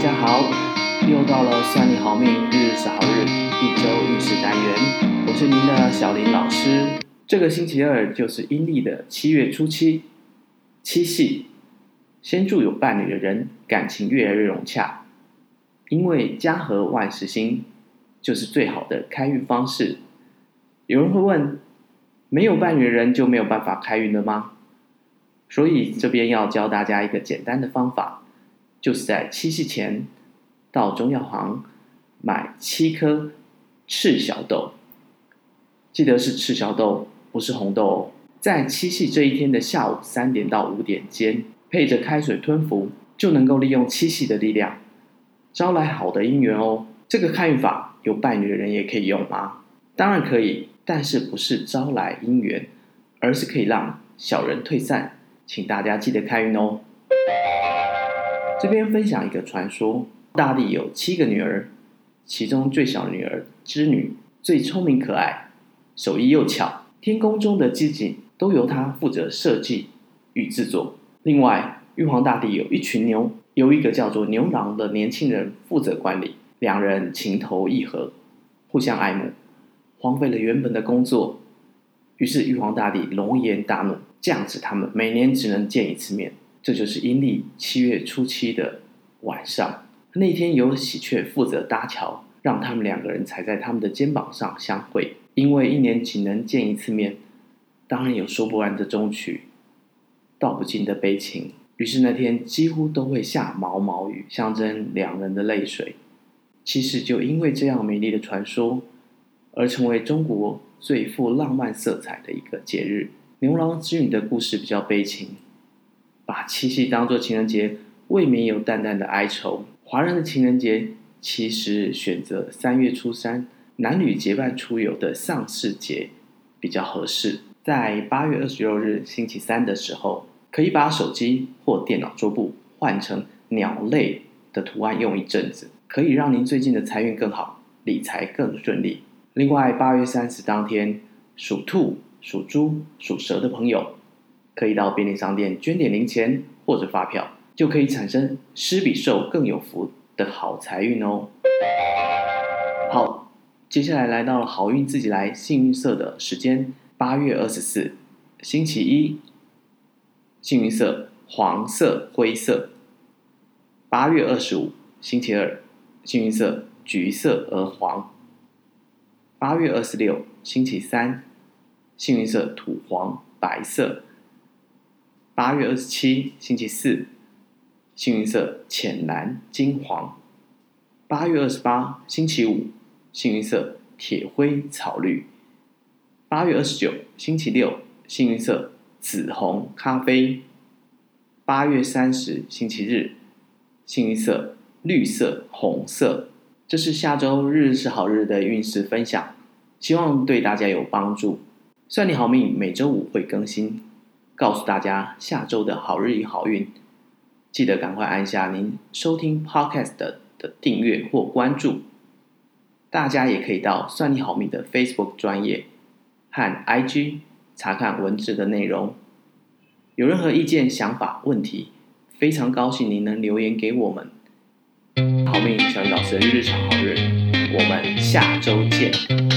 大家好，又到了算你好命，日日好日，一周运势单元，我是您的小林老师。这个星期二就是阴历的七月初七，七夕。先祝有伴侣的人感情越来越融洽，因为家和万事兴，就是最好的开运方式。有人会问，没有伴侣的人就没有办法开运了吗？所以这边要教大家一个简单的方法，就是在七夕前到中药行买七颗赤小豆，记得是赤小豆，不是红豆哦。在七夕这一天的下午三点到五点间，配着开水吞服，就能够利用七夕的力量招来好的姻缘哦。这个开运法有伴侣的人也可以用吗？当然可以，但是不是招来姻缘，而是可以让小人退散。请大家记得开运哦。这边分享一个传说：大帝有七个女儿，其中最小的女儿织女最聪明可爱，手艺又巧，天宫中的机井都由她负责设计与制作。另外，玉皇大帝有一群牛，由一个叫做牛郎的年轻人负责管理，两人情投意合，互相爱慕，荒废了原本的工作。于是玉皇大帝龙颜大怒。降旨他们每年只能见一次面，这就是阴历七月初七的晚上。那天由喜鹊负责搭桥，让他们两个人踩在他们的肩膀上相会。因为一年仅能见一次面，当然有说不完的衷曲，道不尽的悲情。于是那天几乎都会下毛毛雨，象征两人的泪水。其实就因为这样美丽的传说，而成为中国最富浪漫色彩的一个节日。牛郎织女的故事比较悲情，把七夕当作情人节，未免有淡淡的哀愁。华人的情人节其实选择三月初三，男女结伴出游的丧事节比较合适。在八月二十六日星期三的时候，可以把手机或电脑桌布换成鸟类的图案用一阵子，可以让您最近的财运更好，理财更顺利。另外，八月三十当天，属兔。属猪、属蛇的朋友，可以到便利商店捐点零钱或者发票，就可以产生施比受更有福的好财运哦。好，接下来来到了好运自己来幸运色的时间，八月二十四，星期一，幸运色黄色、灰色；八月二十五，星期二，幸运色橘色、鹅黄；八月二十六，星期三。幸运色土黄、白色。八月二十七，星期四，幸运色浅蓝、金黄。八月二十八，星期五，幸运色铁灰、草绿。八月二十九，星期六，幸运色紫红、咖啡。八月三十，星期日，幸运色绿色、红色。这是下周日是好日的运势分享，希望对大家有帮助。算你好命，每周五会更新，告诉大家下周的好日与好运。记得赶快按下您收听 Podcast 的订阅或关注。大家也可以到算你好命的 Facebook 专业和 IG 查看文字的内容。有任何意见、想法、问题，非常高兴您能留言给我们。好命小雨老师的日常好日，我们下周见。